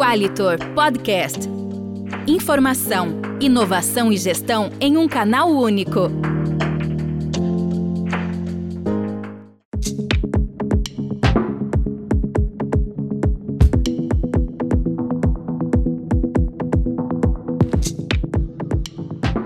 Qualitor Podcast. Informação, inovação e gestão em um canal único.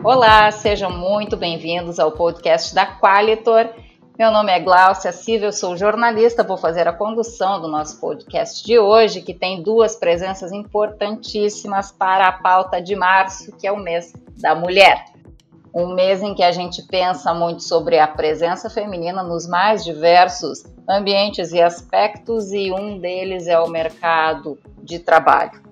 Olá, sejam muito bem-vindos ao podcast da Qualitor. Meu nome é Glaucia Silva, eu sou jornalista, vou fazer a condução do nosso podcast de hoje, que tem duas presenças importantíssimas para a pauta de março, que é o mês da mulher. Um mês em que a gente pensa muito sobre a presença feminina nos mais diversos ambientes e aspectos, e um deles é o mercado de trabalho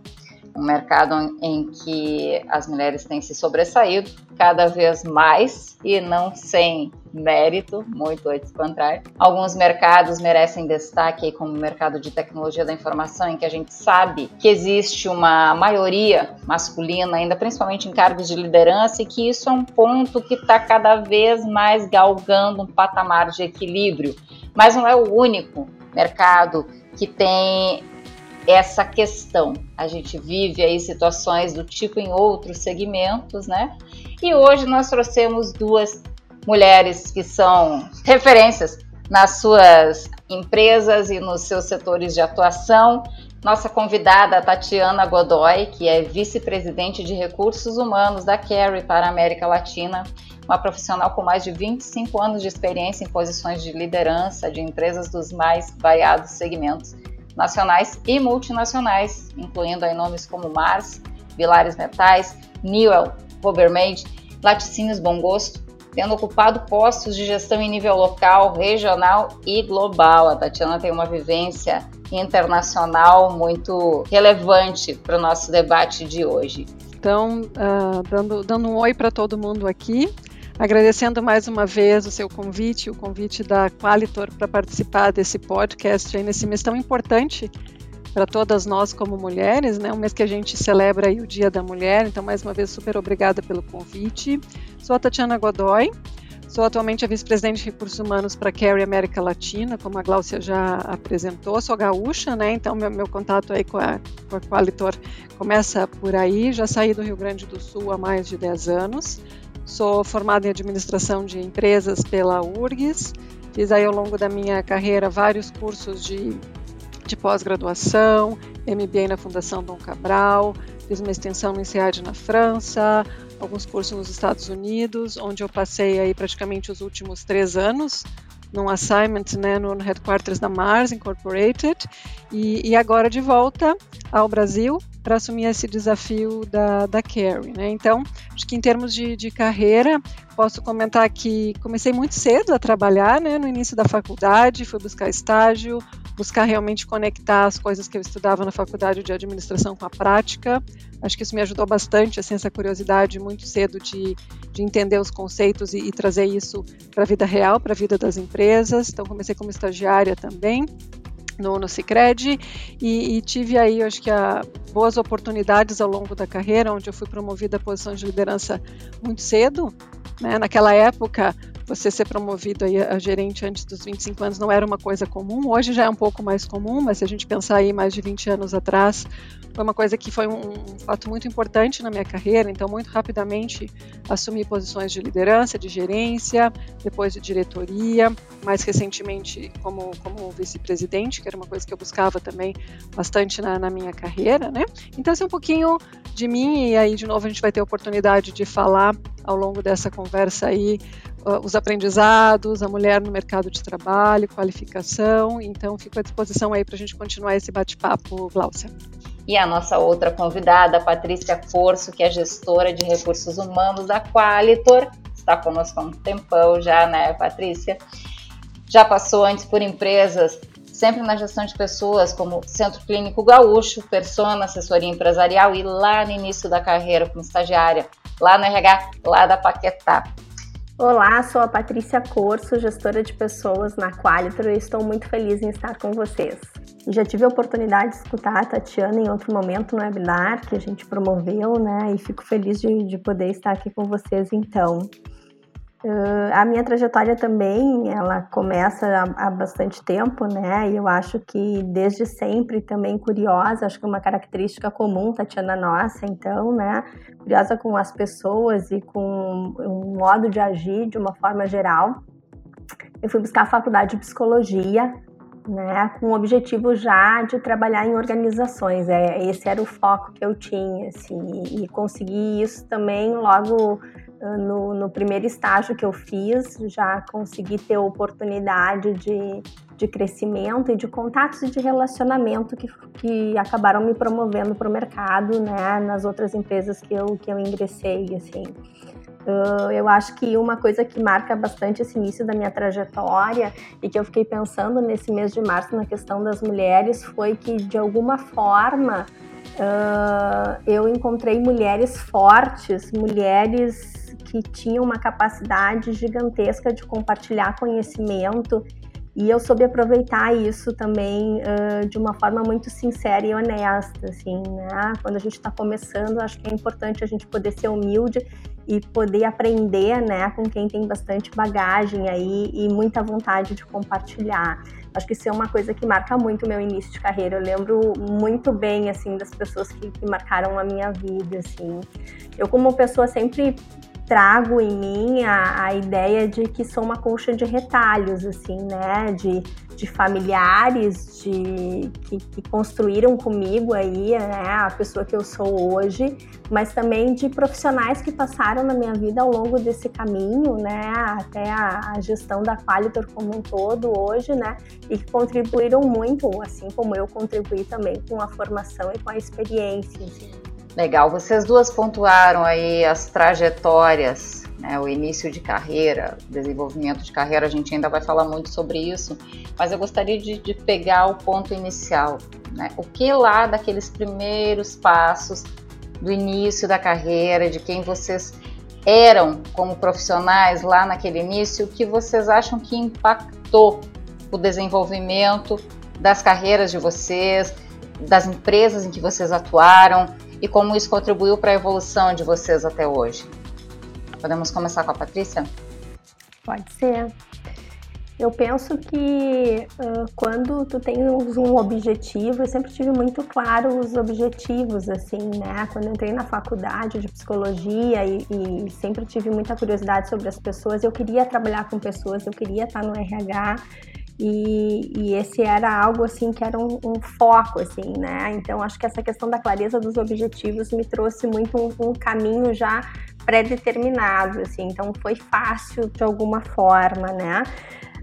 um mercado em que as mulheres têm se sobressaído cada vez mais e não sem mérito, muito antes do contrário. Alguns mercados merecem destaque, como o mercado de tecnologia da informação, em que a gente sabe que existe uma maioria masculina, ainda principalmente em cargos de liderança, e que isso é um ponto que está cada vez mais galgando um patamar de equilíbrio. Mas não é o único mercado que tem essa questão. A gente vive aí situações do tipo em outros segmentos, né? E hoje nós trouxemos duas mulheres que são referências nas suas empresas e nos seus setores de atuação. Nossa convidada, Tatiana Godoy, que é vice-presidente de recursos humanos da Carry para a América Latina, uma profissional com mais de 25 anos de experiência em posições de liderança de empresas dos mais variados segmentos nacionais e multinacionais, incluindo aí nomes como Mars, Vilares Metais, Newell, Robermaid, Laticínios Bom Gosto, tendo ocupado postos de gestão em nível local, regional e global. A Tatiana tem uma vivência internacional muito relevante para o nosso debate de hoje. Então, uh, dando, dando um oi para todo mundo aqui. Agradecendo mais uma vez o seu convite, o convite da Qualitor para participar desse podcast aí nesse mês tão importante para todas nós como mulheres, né? Um mês que a gente celebra aí o Dia da Mulher. Então, mais uma vez, super obrigada pelo convite. Sou a Tatiana Godoy, Sou atualmente a vice-presidente de recursos humanos para a Carry América Latina, como a Gláucia já apresentou. Sou gaúcha, né? Então meu, meu contato aí com a, com a Qualitor começa por aí. Já saí do Rio Grande do Sul há mais de 10 anos. Sou formada em administração de empresas pela URGS. Fiz aí ao longo da minha carreira vários cursos de, de pós-graduação, MBA na Fundação Dom Cabral, fiz uma extensão no INSEAD na França, alguns cursos nos Estados Unidos, onde eu passei aí praticamente os últimos três anos num assignment né, no headquarters da Mars Incorporated e, e agora de volta ao Brasil para assumir esse desafio da, da Carrie. Né? Então, acho que em termos de, de carreira, posso comentar que comecei muito cedo a trabalhar, né, no início da faculdade, fui buscar estágio, buscar realmente conectar as coisas que eu estudava na faculdade de administração com a prática. Acho que isso me ajudou bastante, assim, essa curiosidade muito cedo de, de entender os conceitos e, e trazer isso para a vida real, para a vida das empresas. Então, comecei como estagiária também no, no Cicred e, e, tive aí, acho que, a, boas oportunidades ao longo da carreira, onde eu fui promovida a posição de liderança muito cedo. Né? Naquela época, você ser promovido aí a gerente antes dos 25 anos não era uma coisa comum, hoje já é um pouco mais comum, mas se a gente pensar aí mais de 20 anos atrás, foi uma coisa que foi um, um fato muito importante na minha carreira, então muito rapidamente assumi posições de liderança, de gerência, depois de diretoria, mais recentemente como, como vice-presidente, que era uma coisa que eu buscava também bastante na, na minha carreira, né? Então, assim, um pouquinho de mim, e aí de novo a gente vai ter a oportunidade de falar ao longo dessa conversa aí os aprendizados, a mulher no mercado de trabalho, qualificação. Então, fico à disposição aí para a gente continuar esse bate-papo, Glaucia. E a nossa outra convidada, Patrícia Corso, que é gestora de recursos humanos da Qualitor, está conosco há um tempão já, né, Patrícia? Já passou antes por empresas sempre na gestão de pessoas, como Centro Clínico Gaúcho, Persona, assessoria empresarial e lá no início da carreira como estagiária, lá no RH, lá da Paquetá. Olá, sou a Patrícia Corso, gestora de pessoas na Qualitor e estou muito feliz em estar com vocês. Já tive a oportunidade de escutar a Tatiana em outro momento no webinar que a gente promoveu, né? E fico feliz de, de poder estar aqui com vocês então. Uh, a minha trajetória também, ela começa há, há, bastante tempo, né? E eu acho que desde sempre também curiosa, acho que é uma característica comum, Tatiana nossa, então, né? Curiosa com as pessoas e com um modo de agir de uma forma geral. Eu fui buscar a faculdade de psicologia, né? Com o objetivo já de trabalhar em organizações. É, esse era o foco que eu tinha, assim, e consegui isso também logo no, no, primeiro estágio que eu fiz, já consegui ter oportunidade de, de crescimento e de contatos e de relacionamento que, que acabaram me promovendo para o mercado, né, nas outras empresas que eu, que eu ingressei, assim. Uh, eu acho que uma coisa que marca bastante esse início da minha trajetória e que eu fiquei pensando nesse mês de março na questão das mulheres foi que, de alguma forma, uh, eu encontrei mulheres fortes, mulheres que tinham uma capacidade gigantesca de compartilhar conhecimento e eu soube aproveitar isso também uh, de uma forma muito sincera e honesta, assim, né? Quando a gente está começando, acho que é importante a gente poder ser humilde e poder aprender, né, com quem tem bastante bagagem aí e muita vontade de compartilhar. Acho que isso é uma coisa que marca muito o meu início de carreira. Eu lembro muito bem, assim, das pessoas que, que marcaram a minha vida, assim. Eu, como pessoa, sempre trago em mim a, a, ideia de que sou uma colcha de retalhos, assim, né? De, de familiares de, que, que, construíram comigo aí, né? A pessoa que eu sou hoje, mas também de profissionais que passaram na minha vida ao longo desse caminho, né? Até a, a gestão da Qualitor como um todo hoje, né? E que contribuíram muito, assim como eu contribuí também com a formação e com a experiência, assim. Legal, vocês duas pontuaram aí as trajetórias, né, o início de carreira, desenvolvimento de carreira, a gente ainda vai falar muito sobre isso, mas eu gostaria de, de pegar o ponto inicial, né, o que lá daqueles primeiros passos do início da carreira, de quem vocês eram como profissionais lá naquele início, o que vocês acham que impactou o desenvolvimento das carreiras de vocês, das empresas em que vocês atuaram, e como isso contribuiu para a evolução de vocês até hoje. Podemos começar com a Patrícia? Pode ser. Eu penso que uh, quando tu tens um objetivo, eu sempre tive muito claro os objetivos, assim, né? Quando entrei na faculdade de psicologia e, e, sempre tive muita curiosidade sobre as pessoas, eu queria trabalhar com pessoas, eu queria estar no RH e, e, esse era algo assim que era um, um, foco assim, né? Então acho que essa questão da clareza dos objetivos me trouxe muito um, um caminho já pré-determinado, assim. Então foi fácil de alguma forma, né?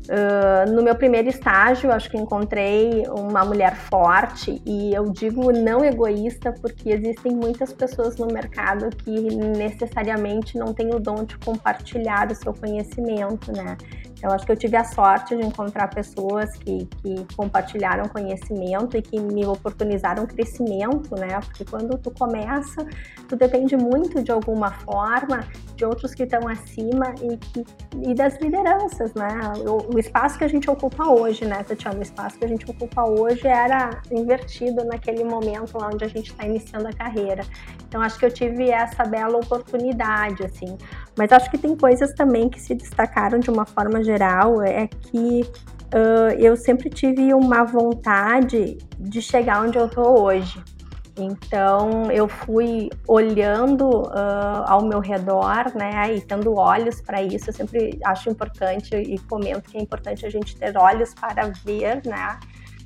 Uh, no meu primeiro estágio, acho que encontrei uma mulher forte e eu digo não egoísta porque existem muitas pessoas no mercado que necessariamente não têm o dom de compartilhar o seu conhecimento, né? Eu acho que eu tive a sorte de encontrar pessoas que, que compartilharam conhecimento e que me oportunizaram crescimento, né? Porque quando tu começa, tu depende muito de alguma forma de outros que estão acima e, que, e das lideranças, né? O, o, espaço que a gente ocupa hoje, né, Tatiana? O espaço que a gente ocupa hoje era invertido naquele momento lá onde a gente está iniciando a carreira. Então, acho que eu tive essa bela oportunidade, assim. Mas acho que tem coisas também que se destacaram de uma forma geral, é que uh, eu sempre tive uma vontade de chegar onde eu estou hoje. Então eu fui olhando uh, ao meu redor, né, e tendo olhos para isso. Eu sempre acho importante e comento que é importante a gente ter olhos para ver, né,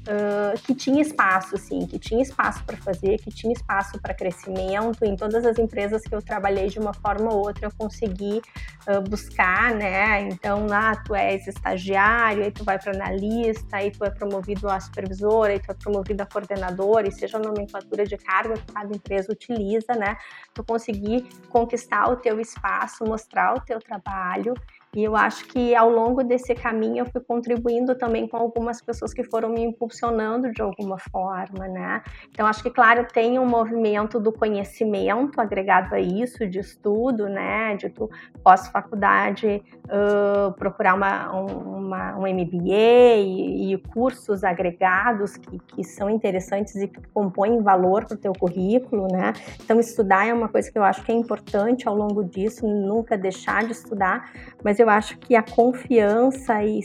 uh, que tinha espaço, sim, que tinha espaço para fazer, que tinha espaço para crescimento. Em todas as empresas que eu trabalhei de uma forma ou outra, eu consegui uh, buscar, né? Então lá tu és estagiário, aí tu vai para analista, aí tu é promovido a supervisor, aí tu é promovido a coordenador, e seja a nomenclatura de cargo que cada empresa utiliza, né? Tu conseguir conquistar o teu espaço, mostrar o teu trabalho e eu acho que ao longo desse caminho eu fui contribuindo também com algumas pessoas que foram me impulsionando de alguma forma, né? Então acho que claro tem um movimento do conhecimento agregado a isso, de estudo, né? De tu pós-faculdade uh, procurar uma, uma, um MBA e, e, cursos agregados que, que são interessantes e que compõem valor para o teu currículo, né? Então estudar é uma coisa que eu acho que é importante ao longo disso, nunca deixar de estudar, mas eu acho que a confiança e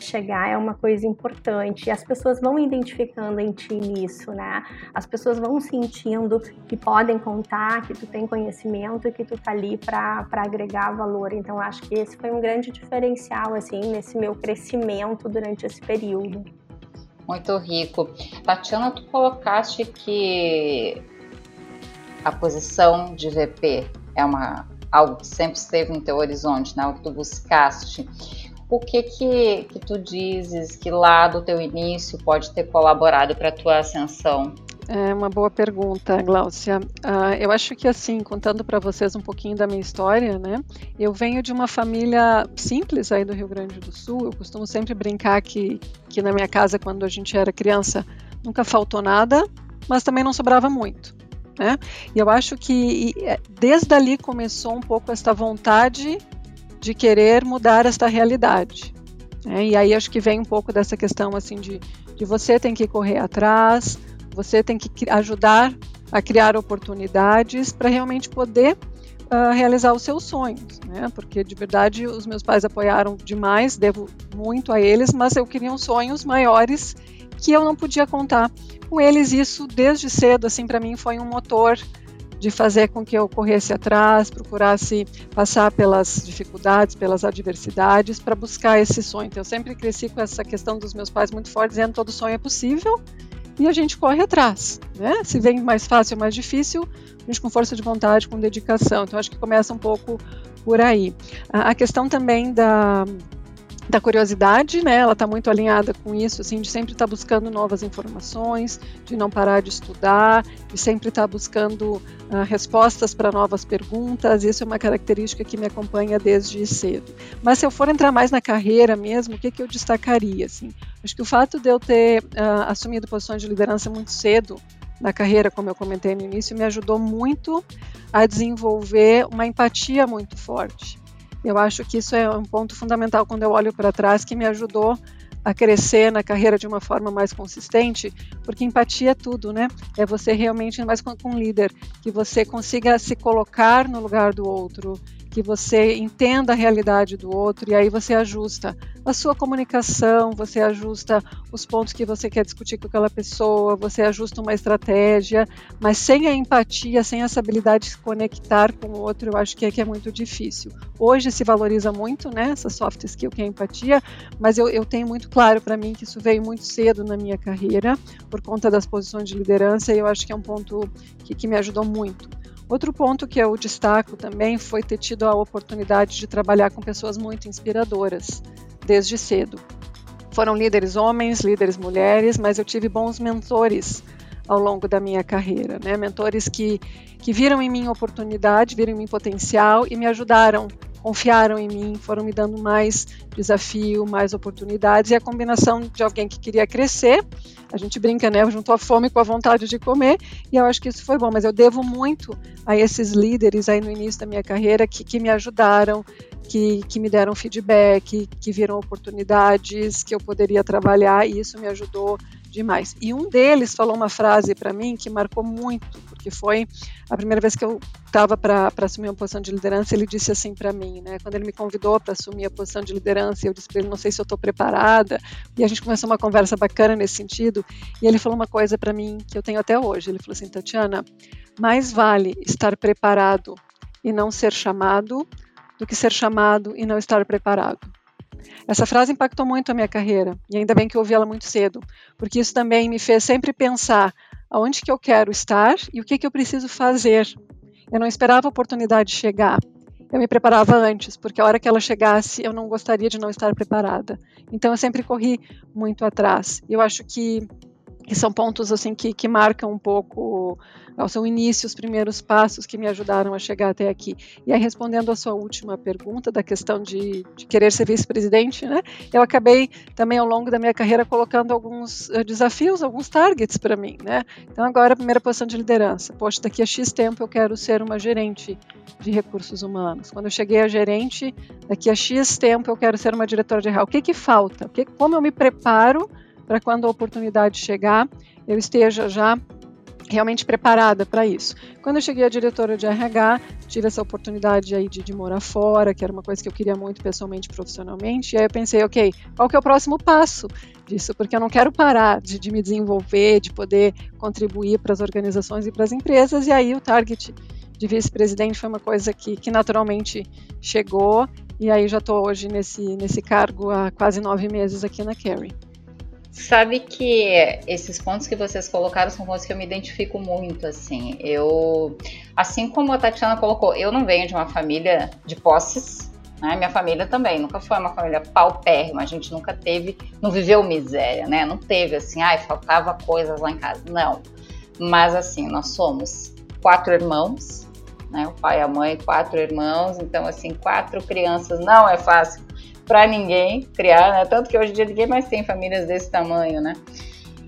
chegar é uma coisa importante. As pessoas vão identificando em ti isso, né? As pessoas vão sentindo que podem contar, que tu tem conhecimento que tu tá ali para agregar valor. Então, acho que esse foi um grande diferencial, assim, nesse meu crescimento durante esse período. Muito rico. Tatiana, tu colocaste que a posição de VP é uma algo que sempre esteve no teu horizonte, né? O que tu buscaste o que que, que tu dizes que lá do teu início pode ter colaborado para a tua ascensão? É uma boa pergunta, Gláucia. Uh, eu acho que assim, contando para vocês um pouquinho da minha história, né? Eu venho de uma família simples aí do Rio Grande do Sul. Eu costumo sempre brincar que, que na minha casa, quando a gente era criança, nunca faltou nada, mas também não sobrava muito. Né? E eu acho que é, desde ali começou um pouco esta vontade de querer mudar esta realidade. Né? E aí acho que vem um pouco dessa questão assim de, de você tem que correr atrás, você tem que ajudar a criar oportunidades para realmente poder uh, realizar os seus sonhos, né? Porque de verdade os meus pais apoiaram demais, devo muito a eles, mas eu queria sonhos maiores que eu não podia contar com eles. Isso desde cedo, assim, para mim foi um motor de fazer com que eu corresse atrás, procurasse passar pelas dificuldades, pelas adversidades, para buscar esse sonho. Então, eu sempre cresci com essa questão dos meus pais muito forte, dizendo todo sonho é possível e a gente corre atrás. Né? Se vem mais fácil ou mais difícil, a gente com força de vontade, com dedicação. Então, acho que começa um pouco por aí. A questão também da da curiosidade, né? Ela está muito alinhada com isso, assim, de sempre estar tá buscando novas informações, de não parar de estudar, de sempre estar tá buscando uh, respostas para novas perguntas. Isso é uma característica que me acompanha desde cedo. Mas se eu for entrar mais na carreira mesmo, o que, que eu destacaria? Assim? Acho que o fato de eu ter uh, assumido posições de liderança muito cedo na carreira, como eu comentei no início, me ajudou muito a desenvolver uma empatia muito forte. Eu acho que isso é um ponto fundamental quando eu olho para trás que me ajudou a crescer na carreira de uma forma mais consistente, porque empatia é tudo, né? É você realmente, mais com um líder, que você consiga se colocar no lugar do outro, que você entenda a realidade do outro e aí você ajusta a sua comunicação, você ajusta os pontos que você quer discutir com aquela pessoa, você ajusta uma estratégia, mas sem a empatia, sem essa habilidade de se conectar com o outro, eu acho que é que é muito difícil. Hoje se valoriza muito, né, essa soft skill que é a empatia, mas eu, eu tenho muito claro para mim que isso veio muito cedo na minha carreira, por conta das posições de liderança, e eu acho que é um ponto que, que me ajudou muito. Outro ponto que eu destaco também foi ter tido a oportunidade de trabalhar com pessoas muito inspiradoras desde cedo. Foram líderes homens, líderes mulheres, mas eu tive bons mentores ao longo da minha carreira, né? Mentores que, que viram em mim oportunidade, viram em mim potencial e me ajudaram confiaram em mim, foram me dando mais desafio, mais oportunidades e a combinação de alguém que queria crescer, a gente brinca, né, juntou a fome com a vontade de comer e eu acho que isso foi bom, mas eu devo muito a esses líderes aí no início da minha carreira que, que me ajudaram, que, que me deram feedback, que viram oportunidades que eu poderia trabalhar e isso me ajudou demais. E um deles falou uma frase para mim que marcou muito, porque foi a primeira vez que eu estava para assumir uma posição de liderança. Ele disse assim para mim, né? Quando ele me convidou para assumir a posição de liderança, eu disse para ele: não sei se eu estou preparada. E a gente começou uma conversa bacana nesse sentido. E ele falou uma coisa para mim que eu tenho até hoje. Ele falou assim: Tatiana, mais vale estar preparado e não ser chamado do que ser chamado e não estar preparado. Essa frase impactou muito a minha carreira e ainda bem que eu ouvi ela muito cedo, porque isso também me fez sempre pensar aonde que eu quero estar e o que que eu preciso fazer. Eu não esperava a oportunidade chegar. Eu me preparava antes, porque a hora que ela chegasse, eu não gostaria de não estar preparada. Então eu sempre corri muito atrás. Eu acho que que são pontos assim que, que marcam um pouco ao seu início, os primeiros passos que me ajudaram a chegar até aqui. E aí, respondendo a sua última pergunta da questão de, de querer ser vice-presidente, né, eu acabei também ao longo da minha carreira colocando alguns uh, desafios, alguns targets para mim. Né? Então, agora, a primeira posição de liderança. Poxa, daqui a X tempo eu quero ser uma gerente de recursos humanos. Quando eu cheguei a gerente, daqui a X tempo eu quero ser uma diretora de RH. O que, que falta? O que, como eu me preparo para quando a oportunidade chegar, eu esteja já realmente preparada para isso. Quando eu cheguei a diretora de RH, tive essa oportunidade aí de, de, morar fora, que era uma coisa que eu queria muito pessoalmente, profissionalmente, e aí eu pensei, ok, qual que é o próximo passo disso? Porque eu não quero parar de, de me desenvolver, de poder contribuir para as organizações e para as empresas, e aí o target de vice-presidente foi uma coisa que, que naturalmente chegou, e aí já estou hoje nesse, nesse cargo há quase nove meses aqui na Carrie. Sabe que esses pontos que vocês colocaram são pontos que eu me identifico muito, assim. Eu, assim como a Tatiana colocou, eu não venho de uma família de posses, né? Minha família também nunca foi uma família paupérrima, a gente nunca teve, não viveu miséria, né? Não teve assim, ai, faltava coisas lá em casa. Não. Mas assim, nós somos quatro irmãos, né? O pai, a mãe, quatro irmãos, então assim, quatro crianças não é fácil para ninguém criar, né? Tanto que hoje em dia ninguém mais tem famílias desse tamanho, né?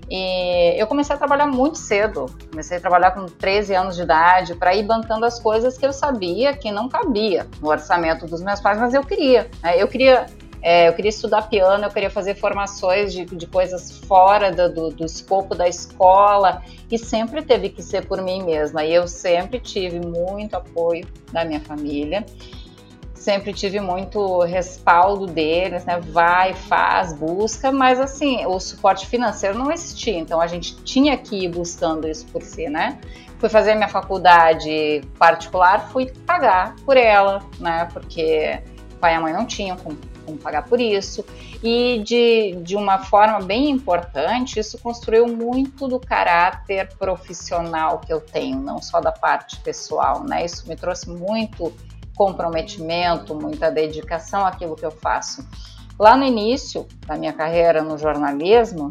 E eu comecei a trabalhar muito cedo. Comecei a trabalhar com 13 anos de idade para ir bancando as coisas que eu sabia que não cabia no orçamento dos meus pais, mas eu queria. Né? Eu queria é, eu queria estudar piano, eu queria fazer formações de, de coisas fora do, do, do, escopo da escola e sempre teve que ser por mim mesma. E eu sempre tive muito apoio da minha família sempre tive muito respaldo deles, né? Vai, faz, busca, mas assim, o suporte financeiro não existia, então a gente tinha que ir buscando isso por si, né? Fui fazer minha faculdade particular, fui pagar por ela, né? Porque pai e mãe não tinham como, como pagar por isso. E de, de uma forma bem importante, isso construiu muito do caráter profissional que eu tenho, não só da parte pessoal, né? Isso me trouxe muito comprometimento, muita dedicação àquilo que eu faço. Lá no início da minha carreira no jornalismo,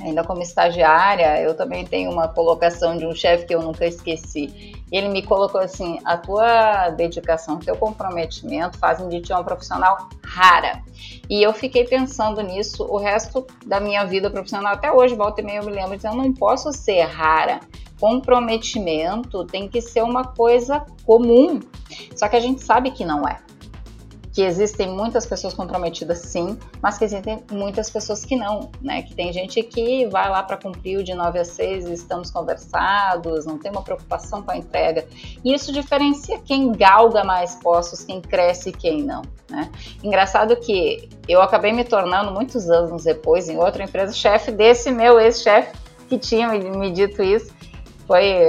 ainda como estagiária, eu também tenho uma colocação de um chefe que eu nunca esqueci. Ele me colocou assim: a tua dedicação, teu comprometimento fazem de ti uma profissional rara. E eu fiquei pensando nisso o resto da minha vida profissional. Até hoje, volta e meia, eu me lembro dizendo: eu não posso ser rara comprometimento tem que ser uma coisa comum. Só que a gente sabe que não é. Que existem muitas pessoas comprometidas, sim, mas que existem muitas pessoas que não, né? Que tem gente que vai lá para cumprir o de 9 a 6 e estamos conversados, não tem uma preocupação com a entrega. E isso diferencia quem galga mais postos, quem cresce e quem não, né? Engraçado que eu acabei me tornando, muitos anos depois, em outra empresa, chefe desse meu ex-chefe que tinha me dito isso foi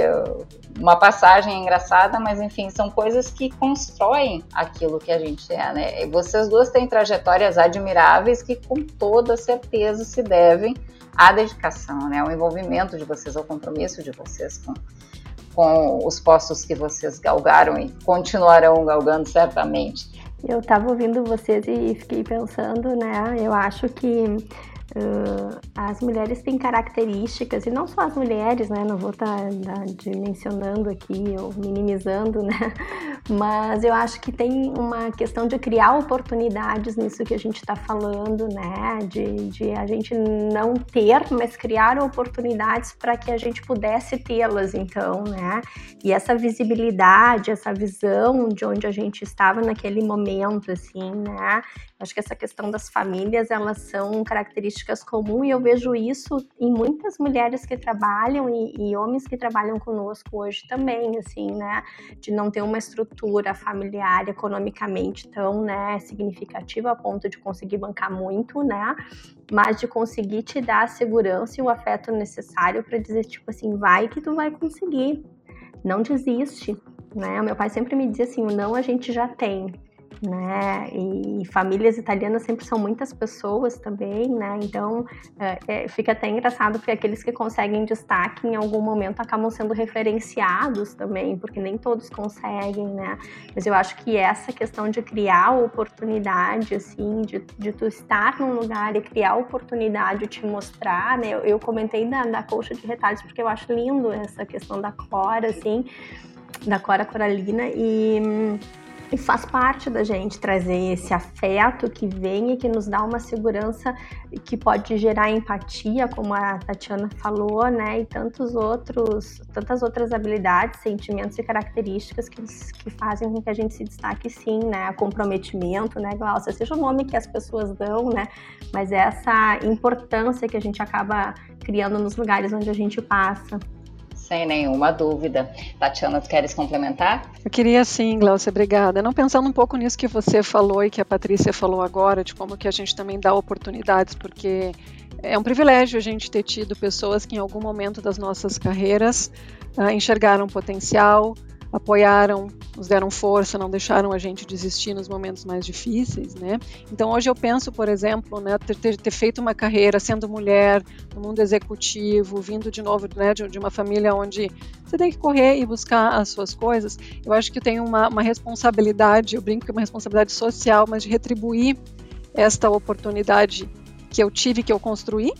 uma passagem engraçada, mas enfim, são coisas que constroem aquilo que a gente é, né? E vocês duas têm trajetórias admiráveis que com toda certeza se devem à dedicação, né? Ao envolvimento de vocês, ao compromisso de vocês com, com os postos que vocês galgaram e continuarão galgando certamente. Eu estava ouvindo vocês e fiquei pensando, né? Eu acho que Uh, as mulheres têm características, e não só as mulheres, né? Não vou estar tá, tá dimensionando aqui ou minimizando, né? Mas eu acho que tem uma questão de criar oportunidades nisso que a gente está falando, né? De, de a gente não ter, mas criar oportunidades para que a gente pudesse tê-las, então, né? E essa visibilidade, essa visão de onde a gente estava naquele momento, assim, né? Acho que essa questão das famílias, elas são características comuns e eu vejo isso em muitas mulheres que trabalham e, e, homens que trabalham conosco hoje também, assim, né? De não ter uma estrutura familiar economicamente tão, né, significativa a ponto de conseguir bancar muito, né? Mas de conseguir te dar a segurança e o afeto necessário para dizer, tipo assim, vai que tu vai conseguir. Não desiste, né? Meu pai sempre me dizia assim, o não a gente já tem, né? E famílias italianas sempre são muitas pessoas também, né? Então é, é, fica até engraçado porque aqueles que conseguem destaque em algum momento acabam sendo referenciados também, porque nem todos conseguem, né? Mas eu acho que essa questão de criar oportunidade, assim, de, de tu estar num lugar e criar oportunidade, te mostrar, né? Eu, eu comentei da, da colcha de retalhos porque eu acho lindo essa questão da Cora, assim, da Cora Coralina e e faz parte da gente trazer esse afeto que vem e que nos dá uma segurança que pode gerar empatia, como a Tatiana falou, né? E tantos outros, tantas outras habilidades, sentimentos e características que, que fazem com que a gente se destaque sim, né? Comprometimento, né, Glaucia? Seja o nome que as pessoas dão, né? Mas essa importância que a gente acaba criando nos lugares onde a gente passa. Sem nenhuma dúvida. Tatiana, tu queres complementar? Eu queria sim, Glaucia, obrigada. Não pensando um pouco nisso que você falou e que a Patrícia falou agora, de como que a gente também dá oportunidades, porque é um privilégio a gente ter tido pessoas que em algum momento das nossas carreiras uh, enxergaram potencial, apoiaram, nos deram força, não deixaram a gente desistir nos momentos mais difíceis, né? Então hoje eu penso, por exemplo, né, ter, ter feito uma carreira sendo mulher no mundo executivo, vindo de novo né, de, de, uma família onde você tem que correr e buscar as suas coisas. Eu acho que eu tenho uma, uma responsabilidade, eu brinco que é uma responsabilidade social, mas de retribuir esta oportunidade que eu tive, que eu construí,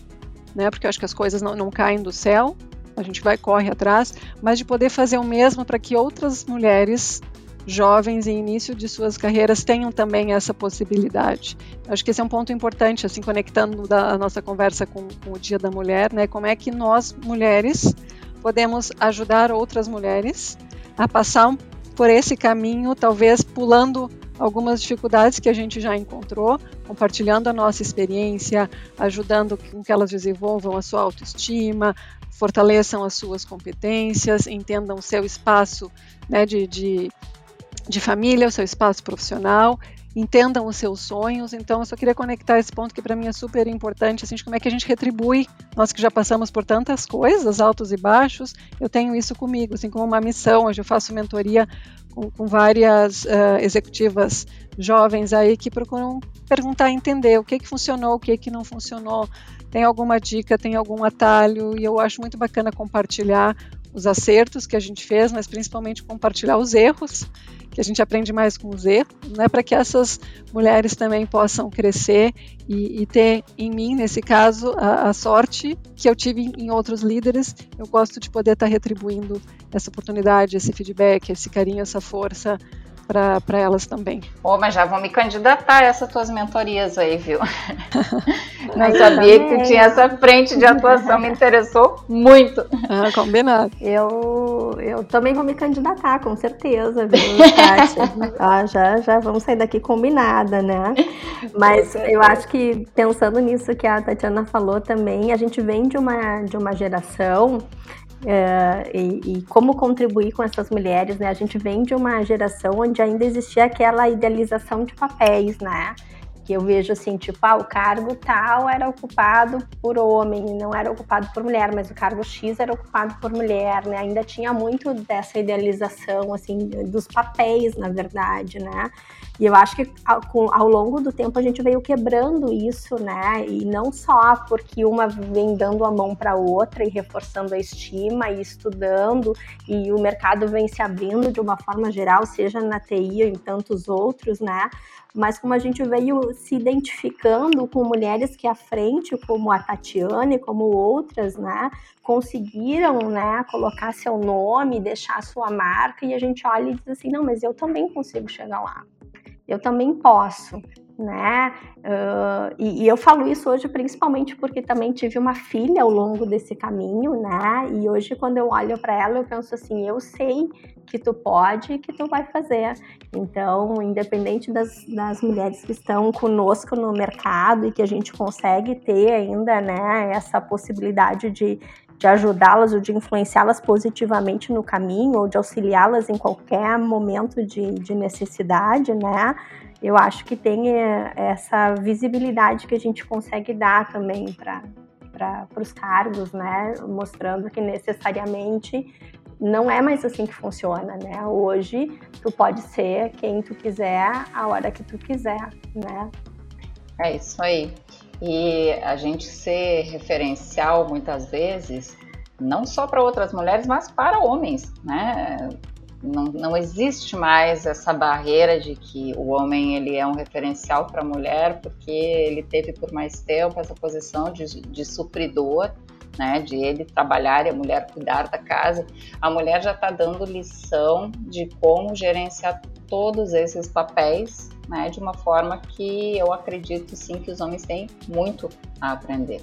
né? Porque eu acho que as coisas não, não caem do céu a gente vai corre atrás, mas de poder fazer o mesmo para que outras mulheres jovens em início de suas carreiras tenham também essa possibilidade. Acho que esse é um ponto importante, assim, conectando da, a nossa conversa com, com, o Dia da Mulher, né? Como é que nós, mulheres, podemos ajudar outras mulheres a passar por esse caminho, talvez pulando algumas dificuldades que a gente já encontrou, compartilhando a nossa experiência, ajudando com que elas desenvolvam a sua autoestima, fortaleçam as suas competências, entendam o seu espaço né, de, de, de família, o seu espaço profissional, entendam os seus sonhos. Então, eu só queria conectar esse ponto que para mim é super importante, assim, de como é que a gente retribui, nós que já passamos por tantas coisas, altos e baixos, eu tenho isso comigo, assim, como uma missão. Hoje eu faço mentoria com, com várias uh, executivas jovens aí que procuram perguntar, entender o que que funcionou, o que que não funcionou, tem alguma dica, tem algum atalho, e eu acho muito bacana compartilhar os acertos que a gente fez, mas principalmente compartilhar os erros, que a gente aprende mais com os erros, né, para que essas mulheres também possam crescer e, e ter em mim, nesse caso, a, a, sorte que eu tive em outros líderes. Eu gosto de poder estar retribuindo essa oportunidade, esse feedback, esse carinho, essa força para elas também. Pô, mas já vou me candidatar a essas tuas mentorias aí, viu? Não sabia que tu tinha essa frente de atuação, me interessou muito. Ah, combinado. Eu, eu também vou me candidatar, com certeza, viu, Tati? ah, já, já vamos sair daqui combinada, né? Mas eu acho que pensando nisso que a Tatiana falou também, a gente vem de uma, de uma geração Uh, e, e, como contribuir com essas mulheres, né? A gente vem de uma geração onde ainda existia aquela idealização de papéis, né? Que eu vejo assim, tipo, ah, o cargo tal era ocupado por homem, não era ocupado por mulher, mas o cargo X era ocupado por mulher, né? Ainda tinha muito dessa idealização, assim, dos papéis, na verdade, né? E eu acho que ao, ao, longo do tempo a gente veio quebrando isso, né? E não só porque uma vem dando a mão para outra e reforçando a estima e estudando, e o mercado vem se abrindo de uma forma geral, seja na TI ou em tantos outros, né? Mas como a gente veio se identificando com mulheres que à frente, como a Tatiane, como outras, né, conseguiram, né, colocar seu nome, deixar sua marca, e a gente olha e diz assim, não, mas eu também consigo chegar lá. Eu também posso, né? Uh, e, e, eu falo isso hoje principalmente porque também tive uma filha ao longo desse caminho, né? E hoje quando eu olho para ela eu penso assim, eu sei que tu pode e que tu vai fazer. Então, independente das, das mulheres que estão conosco no mercado e que a gente consegue ter ainda, né? Essa possibilidade de de ajudá-las ou de influenciá-las positivamente no caminho ou de auxiliá-las em qualquer momento de, de necessidade, né? Eu acho que tem eh, essa visibilidade que a gente consegue dar também para os cargos, né? Mostrando que necessariamente não é mais assim que funciona, né? Hoje tu pode ser quem tu quiser, a hora que tu quiser, né? É isso aí. E a gente ser referencial muitas vezes, não só para outras mulheres, mas para homens, né? Não, não existe mais essa barreira de que o homem ele é um referencial para a mulher porque ele teve por mais tempo essa posição de, de supridor, né, de ele trabalhar e a mulher cuidar da casa, a mulher já está dando lição de como gerenciar todos esses papéis né, de uma forma que eu acredito sim que os homens têm muito a aprender.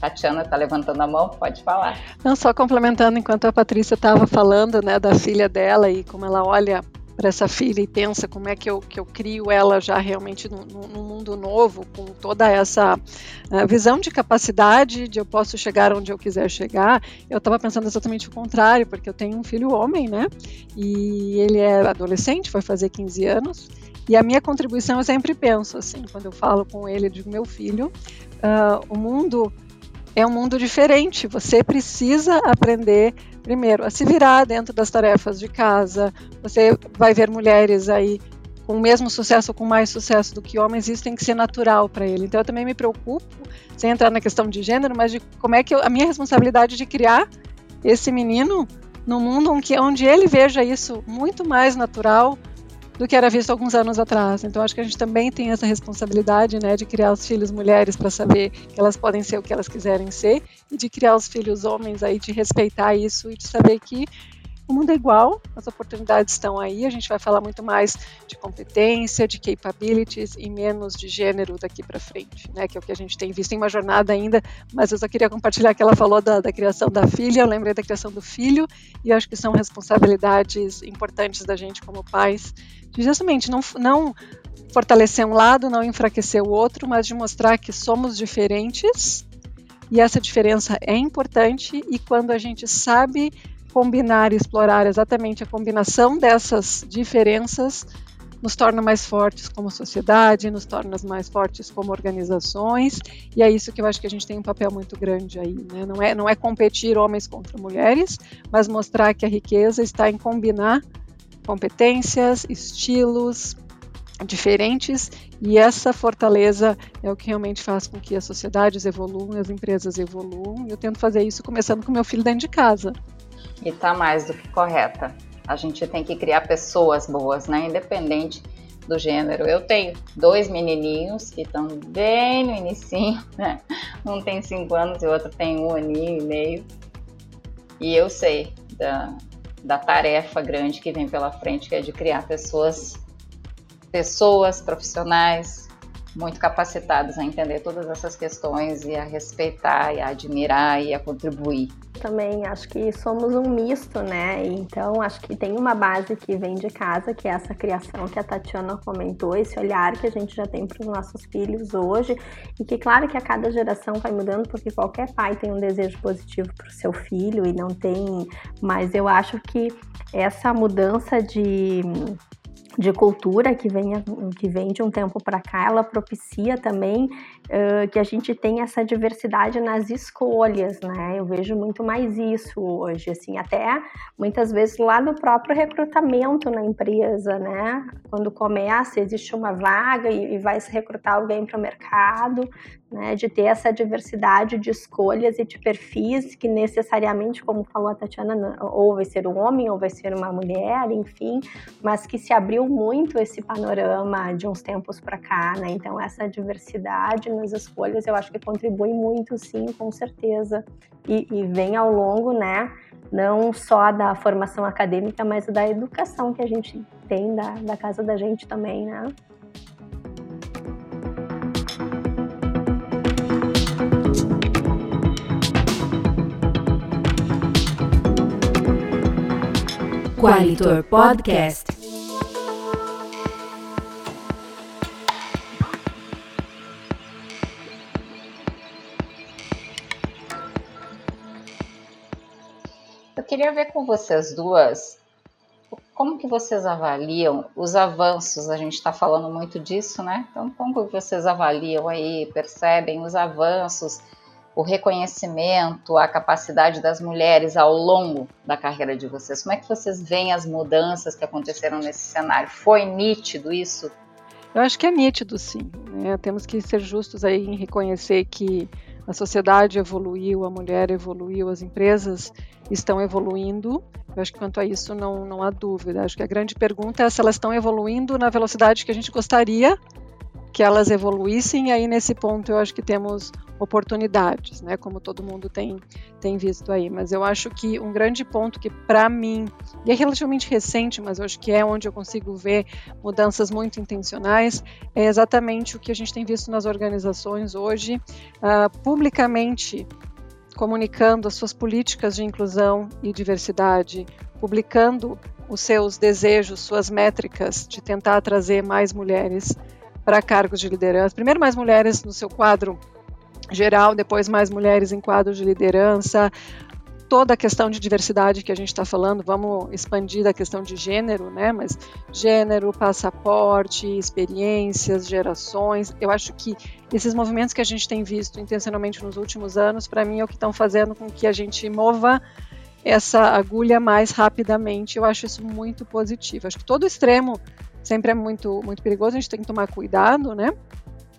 Tatiana está levantando a mão, pode falar. Não, só complementando enquanto a Patrícia estava falando né, da filha dela e como ela olha para essa filha e pensa como é que eu, que eu crio ela já realmente num, mundo novo, com toda essa uh, visão de capacidade de eu posso chegar onde eu quiser chegar, eu estava pensando exatamente o contrário, porque eu tenho um filho homem, né? E ele é adolescente, vai fazer 15 anos, e a minha contribuição eu sempre penso assim, quando eu falo com ele, eu digo, meu filho, uh, o mundo é um mundo diferente. Você precisa aprender primeiro a se virar dentro das tarefas de casa. Você vai ver mulheres aí com o mesmo sucesso ou com mais sucesso do que homens, isso tem que ser natural para ele. Então eu também me preocupo, sem entrar na questão de gênero, mas de como é que eu, a minha responsabilidade de criar esse menino no mundo onde ele veja isso muito mais natural do que era visto alguns anos atrás. Então acho que a gente também tem essa responsabilidade, né, de criar os filhos mulheres para saber que elas podem ser o que elas quiserem ser e de criar os filhos homens aí de respeitar isso e de saber que o mundo é igual, as oportunidades estão aí, a gente vai falar muito mais de competência, de capabilities e menos de gênero daqui para frente, né? Que é o que a gente tem visto em uma jornada ainda, mas eu só queria compartilhar que ela falou da, da criação da filha, eu lembrei da criação do filho, e acho que são responsabilidades importantes da gente como pais, de justamente não, não fortalecer um lado, não enfraquecer o outro, mas de mostrar que somos diferentes e essa diferença é importante e quando a gente sabe combinar e explorar exatamente a combinação dessas diferenças nos torna mais fortes como sociedade, nos torna mais fortes como organizações, e é isso que eu acho que a gente tem um papel muito grande aí. Né? Não, é, não é competir homens contra mulheres, mas mostrar que a riqueza está em combinar competências, estilos diferentes, e essa fortaleza é o que realmente faz com que as sociedades evoluam, as empresas evoluam, e eu tento fazer isso começando com meu filho dentro de casa e está mais do que correta. A gente tem que criar pessoas boas, né? Independente do gênero. Eu tenho dois menininhos que estão bem no início, né? Um tem cinco anos e o outro tem um aninho e meio. E eu sei da, da tarefa grande que vem pela frente, que é de criar pessoas, pessoas profissionais muito capacitados a entender todas essas questões e a respeitar e a admirar e a contribuir. Também acho que somos um misto, né? Então acho que tem uma base que vem de casa, que é essa criação que a Tatiana comentou, esse olhar que a gente já tem para os nossos filhos hoje, e que claro que a cada geração vai mudando, porque qualquer pai tem um desejo positivo para o seu filho e não tem, mas eu acho que essa mudança de de cultura que vem, que vem de um tempo para cá, ela propicia também uh, que a gente tenha essa diversidade nas escolhas, né? Eu vejo muito mais isso hoje, assim, até muitas vezes lá no próprio recrutamento na empresa, né? Quando começa, existe uma vaga e, e vai se recrutar alguém para o mercado, né, de ter essa diversidade de escolhas e de perfis que necessariamente, como falou a Tatiana, ou vai ser um homem ou vai ser uma mulher, enfim, mas que se abriu muito esse panorama de uns tempos para cá, né? Então essa diversidade nas escolhas eu acho que contribui muito, sim, com certeza, e, e vem ao longo, né? Não só da formação acadêmica, mas da educação que a gente tem da, da casa da gente também, né? Qualitor Podcast. Eu queria ver com vocês duas como que vocês avaliam os avanços? A gente está falando muito disso, né? Então, como que vocês avaliam aí, percebem os avanços o reconhecimento, a capacidade das mulheres ao longo da carreira de vocês? Como é que vocês veem as mudanças que aconteceram nesse cenário? Foi nítido isso? Eu acho que é nítido, sim. Né? Temos que ser justos aí em reconhecer que a sociedade evoluiu, a mulher evoluiu, as empresas estão evoluindo. Eu acho que quanto a isso não, não há dúvida. Acho que a grande pergunta é se elas estão evoluindo na velocidade que a gente gostaria que elas evoluíssem, e aí nesse ponto eu acho que temos oportunidades, né, como todo mundo tem, tem visto aí. Mas eu acho que um grande ponto que, para mim, e é relativamente recente, mas eu acho que é onde eu consigo ver mudanças muito intencionais, é exatamente o que a gente tem visto nas organizações hoje, uh, publicamente comunicando as suas políticas de inclusão e diversidade, publicando os seus desejos, suas métricas de tentar trazer mais mulheres para cargos de liderança. Primeiro, mais mulheres no seu quadro geral, depois, mais mulheres em quadros de liderança, toda a questão de diversidade que a gente está falando, vamos expandir da questão de gênero, né? Mas gênero, passaporte, experiências, gerações. Eu acho que esses movimentos que a gente tem visto intencionalmente nos últimos anos, para mim, é o que estão fazendo com que a gente mova essa agulha mais rapidamente. Eu acho isso muito positivo. Acho que todo extremo sempre é muito, muito perigoso, a gente tem que tomar cuidado, né?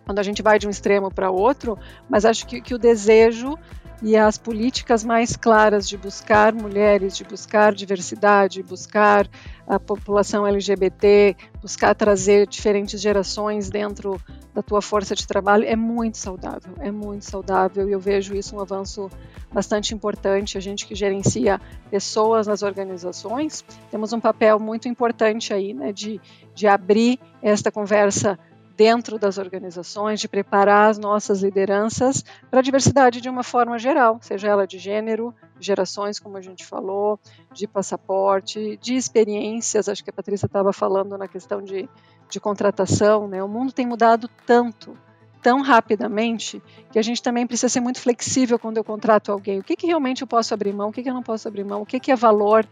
Quando a gente vai de um extremo para outro, mas acho que, que o desejo e as políticas mais claras de buscar mulheres, de buscar diversidade, buscar a população LGBT, buscar trazer diferentes gerações dentro da tua força de trabalho é muito saudável, é muito saudável e eu vejo isso um avanço bastante importante. A gente que gerencia pessoas nas organizações, temos um papel muito importante aí, né, de, de abrir esta conversa dentro das organizações, de preparar as nossas lideranças para a diversidade de uma forma geral, seja ela de gênero, gerações, como a gente falou, de passaporte, de experiências. Acho que a Patrícia estava falando na questão de, de contratação. Né? O mundo tem mudado tanto, tão rapidamente, que a gente também precisa ser muito flexível quando eu contrato alguém. O que, que realmente eu posso abrir mão, o que, que eu não posso abrir mão, o que, que é valor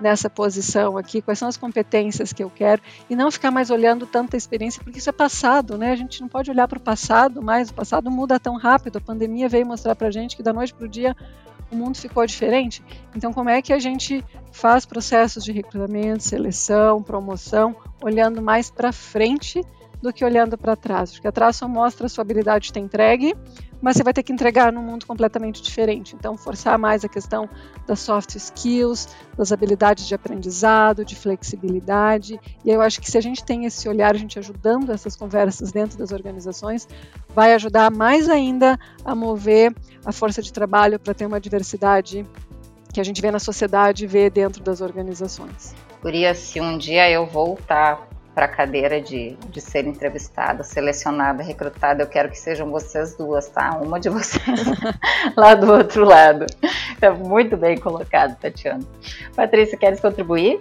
nessa posição aqui, quais são as competências que eu quero, e não ficar mais olhando tanta experiência, porque isso é passado, né? A gente não pode olhar para o passado, mas o passado muda tão rápido. A pandemia veio mostrar para a gente que da noite para o dia o mundo ficou diferente. Então, como é que a gente faz processos de recrutamento, seleção, promoção, olhando mais para frente do que olhando para trás? Porque atrás só mostra a sua habilidade de ter entregue, mas você vai ter que entregar num mundo completamente diferente. Então, forçar mais a questão das soft skills, das habilidades de aprendizado, de flexibilidade. E eu acho que se a gente tem esse olhar, a gente ajudando essas conversas dentro das organizações, vai ajudar mais ainda a mover a força de trabalho para ter uma diversidade que a gente vê na sociedade e vê dentro das organizações. Guria, se um dia eu voltar para a cadeira de, de ser entrevistada, selecionada, recrutada, eu quero que sejam vocês duas, tá? Uma de vocês lá do outro lado. É muito bem colocado, Tatiana. Patrícia, queres contribuir?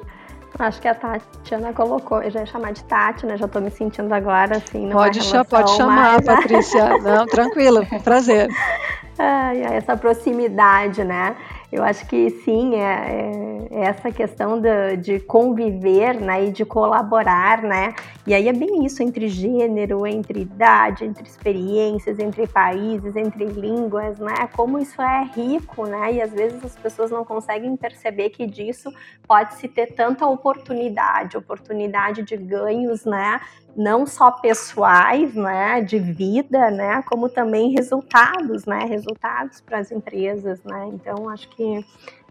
Acho que a Tatiana colocou, eu já ia chamar de Tati, né? Já estou me sentindo agora assim. Pode, pode chamar, mais, Patrícia. Não, tranquilo, prazer. Ai, essa proximidade, né? Eu acho que sim, é, é essa questão de, de, conviver né, e de colaborar, né? E aí é bem isso entre gênero, entre idade, entre experiências, entre países, entre línguas, né? Como isso é rico, né? E às vezes as pessoas não conseguem perceber que disso pode se ter tanta oportunidade, oportunidade de ganhos, né? Não só pessoais, né, de vida, né, como também resultados, né, resultados para as empresas, né. Então acho que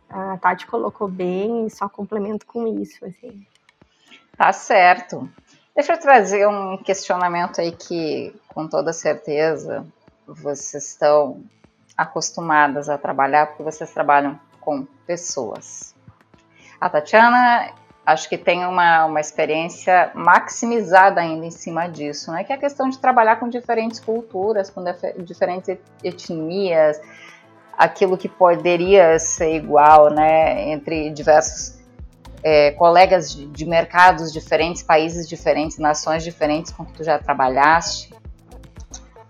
a Tati colocou bem e só complemento com isso, assim. Tá certo. Deixa eu trazer um questionamento aí que, com toda certeza, vocês estão acostumadas a trabalhar, porque vocês trabalham com pessoas. A Tatiana acho que tem uma, uma experiência maximizada ainda em cima disso, né? Que é a questão de trabalhar com diferentes culturas, com diferentes etnias, aquilo que poderia ser igual, né? Entre diversos é, colegas de, de, mercados diferentes, países diferentes, nações diferentes com que tu já trabalhaste.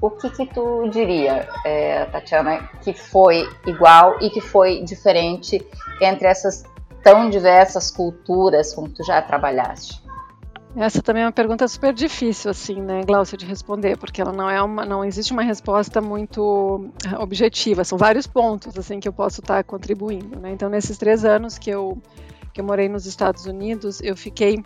O que que tu diria, é, Tatiana, que foi igual e que foi diferente entre essas tão diversas culturas como tu já trabalhaste? Essa também é uma pergunta super difícil, assim, né, Glaucia, de responder, porque ela não é uma, não existe uma resposta muito eh, objetiva. São vários pontos, assim, que eu posso estar contribuindo, né. Então, nesses três anos que eu que eu morei nos Estados Unidos, eu fiquei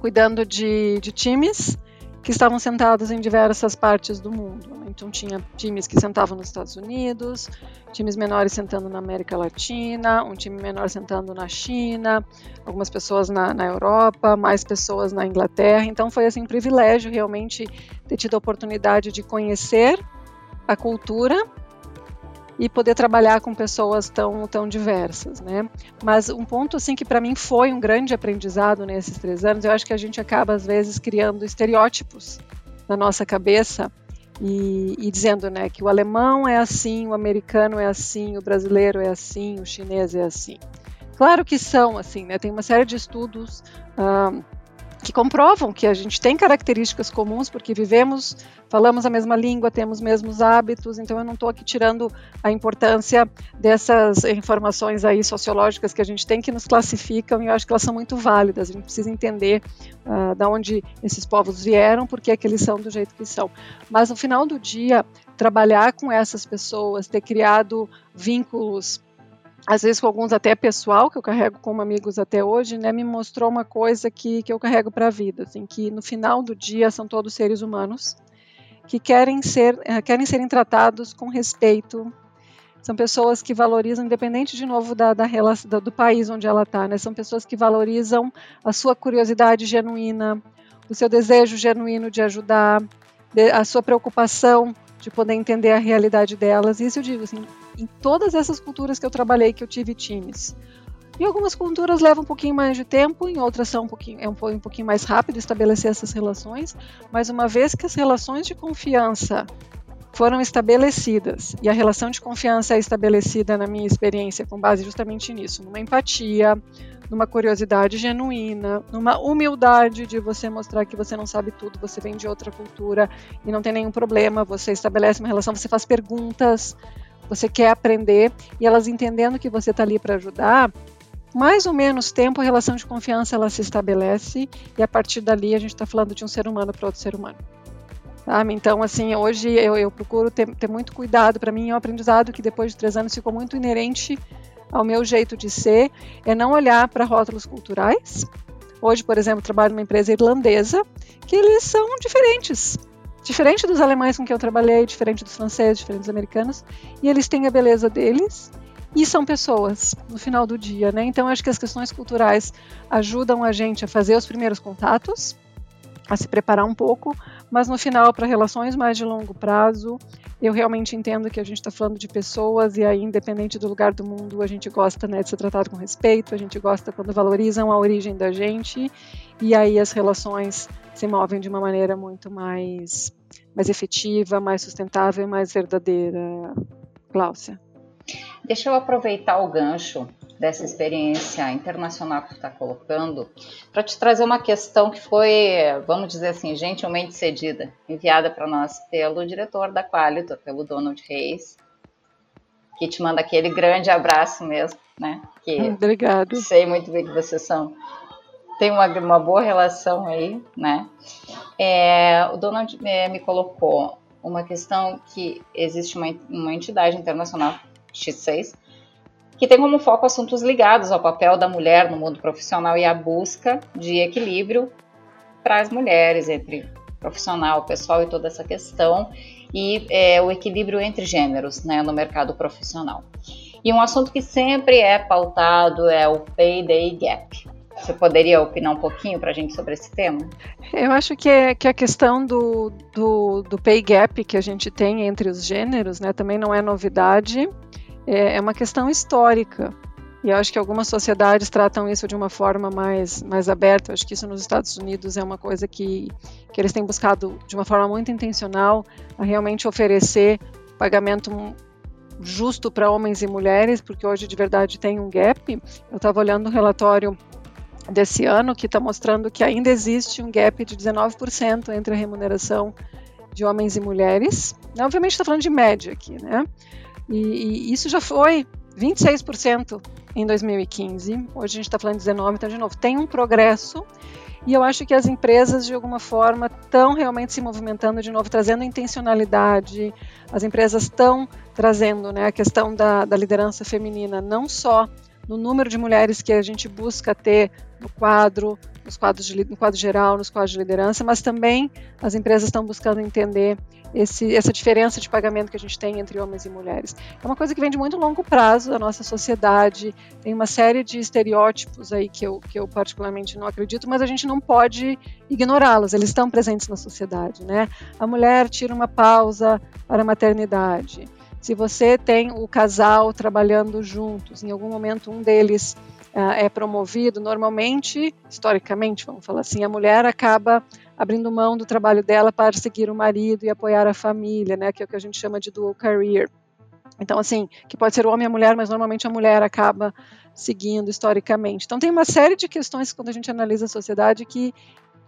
cuidando de, de times que estavam sentados em diversas partes do mundo. Então tinha times que sentavam nos Estados Unidos, times menores sentando na América Latina, um time menor sentando na China, algumas pessoas na, na Europa, mais pessoas na Inglaterra. Então foi assim um privilégio realmente ter tido a oportunidade de conhecer a cultura e poder trabalhar com pessoas tão, tão diversas, né? Mas um ponto assim que para mim foi um grande aprendizado nesses três anos, eu acho que a gente acaba às vezes criando estereótipos na nossa cabeça e, e, dizendo né, que o alemão é assim, o americano é assim, o brasileiro é assim, o chinês é assim. Claro que são assim, né? Tem uma série de estudos uh, que comprovam que a gente tem características comuns porque vivemos, falamos a mesma língua, temos os mesmos hábitos, então eu não estou aqui tirando a importância dessas informações aí sociológicas que a gente tem que nos classificam e eu acho que elas são muito válidas, a gente precisa entender uh, da onde esses povos vieram, porque é que eles são do jeito que são. Mas no final do dia, trabalhar com essas pessoas, ter criado vínculos às vezes com alguns até pessoal, que eu carrego como amigos até hoje, né, me mostrou uma coisa que, que eu carrego para a vida, assim, que no final do dia são todos seres humanos, que querem, ser, eh, querem serem tratados com respeito, são pessoas que valorizam, independente de novo da, da relação, do país onde ela está, né, são pessoas que valorizam a sua curiosidade genuína, o seu desejo genuíno de ajudar, a sua preocupação de poder entender a realidade delas. Isso eu digo assim, em todas essas culturas que eu trabalhei, que eu tive times. Em algumas culturas leva um pouquinho mais de tempo, em outras são um pouquinho, é um, um pouquinho mais rápido estabelecer essas relações, mas uma vez que as relações de confiança foram estabelecidas, e a relação de confiança é estabelecida, na minha experiência, com base justamente nisso, numa empatia, numa curiosidade genuína, numa humildade de você mostrar que você não sabe tudo, você vem de outra cultura e não tem nenhum problema, você estabelece uma relação, você faz perguntas, você quer aprender e elas entendendo que você está ali para ajudar, mais ou menos tempo a relação de confiança ela se estabelece e a partir dali a gente está falando de um ser humano para outro ser humano. Sabe? Então, assim, hoje eu, eu procuro ter, ter muito cuidado. Para mim, é um aprendizado que depois de três anos ficou muito inerente ao meu jeito de ser, é não olhar para rótulos culturais. Hoje, por exemplo, trabalho numa empresa irlandesa que eles são diferentes. Diferente dos alemães com quem eu trabalhei, diferente dos franceses, diferente dos americanos, e eles têm a beleza deles e são pessoas no final do dia, né? Então acho que as questões culturais ajudam a gente a fazer os primeiros contatos, a se preparar um pouco, mas no final para relações mais de longo prazo eu realmente entendo que a gente está falando de pessoas e aí, independente do lugar do mundo, a gente gosta né, de ser tratado com respeito, a gente gosta quando valorizam a origem da gente e aí as relações se movem de uma maneira muito mais, mais efetiva, mais sustentável, mais verdadeira. Gláucia. Deixa eu aproveitar o gancho dessa experiência internacional que tu está colocando, para te trazer uma questão que foi, vamos dizer assim, gentilmente cedida, enviada para nós pelo diretor da Qualitor, pelo Donald Reis, que te manda aquele grande abraço mesmo, né? Que Obrigado. Sei muito bem que vocês são tem uma, uma boa relação aí, né? É, o Donald é, me colocou uma questão que existe uma, uma entidade internacional, X6, que tem como foco assuntos ligados ao papel da mulher no mundo profissional e a busca de equilíbrio para as mulheres entre profissional, pessoal e toda essa questão e é, o equilíbrio entre gêneros né, no mercado profissional. E um assunto que sempre é pautado é o pay day gap. Você poderia opinar um pouquinho para a gente sobre esse tema? Eu acho que, é, que a questão do, do, do pay gap que a gente tem entre os gêneros né, também não é novidade é, é uma questão histórica. E eu acho que algumas sociedades tratam isso de uma forma mais, mais aberta. Eu acho que isso nos Estados Unidos é uma coisa que, que eles têm buscado de uma forma muito intencional a realmente oferecer pagamento justo para homens e mulheres, porque hoje de verdade tem um gap. Eu estava olhando um relatório desse ano que está mostrando que ainda existe um gap de 19% entre a remuneração de homens e mulheres. Obviamente está falando de média aqui, né? E, e isso já foi 26% em 2015. Hoje a gente está falando de 19%, então, de novo, tem um progresso. E eu acho que as empresas, de alguma forma, estão realmente se movimentando de novo, trazendo intencionalidade. As empresas estão trazendo né, a questão da, da liderança feminina, não só no número de mulheres que a gente busca ter no quadro, nos quadros de, no quadro geral, nos quadros de liderança, mas também as empresas estão buscando entender esse, essa diferença de pagamento que a gente tem entre homens e mulheres. É uma coisa que vem de muito longo prazo da nossa sociedade, tem uma série de estereótipos aí que eu, que eu particularmente não acredito, mas a gente não pode ignorá-los, eles estão presentes na sociedade. Né? A mulher tira uma pausa para a maternidade. Se você tem o casal trabalhando juntos, em algum momento um deles uh, é promovido, normalmente, historicamente, vamos falar assim, a mulher acaba abrindo mão do trabalho dela para seguir o marido e apoiar a família, né, que é o que a gente chama de dual career. Então, assim, que pode ser o homem e a mulher, mas normalmente a mulher acaba seguindo historicamente. Então, tem uma série de questões quando a gente analisa a sociedade que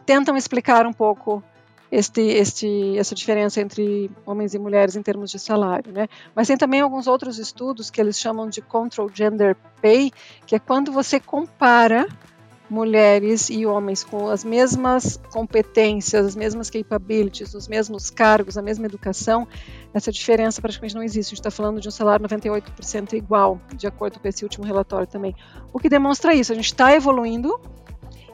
tentam explicar um pouco este, este, essa diferença entre homens e mulheres em termos de salário. Né? Mas tem também alguns outros estudos que eles chamam de control gender pay, que é quando você compara mulheres e homens com as mesmas competências, as mesmas capabilities, os mesmos cargos, a mesma educação, essa diferença praticamente não existe. A gente está falando de um salário 98% igual, de acordo com esse último relatório também. O que demonstra isso? A gente está evoluindo,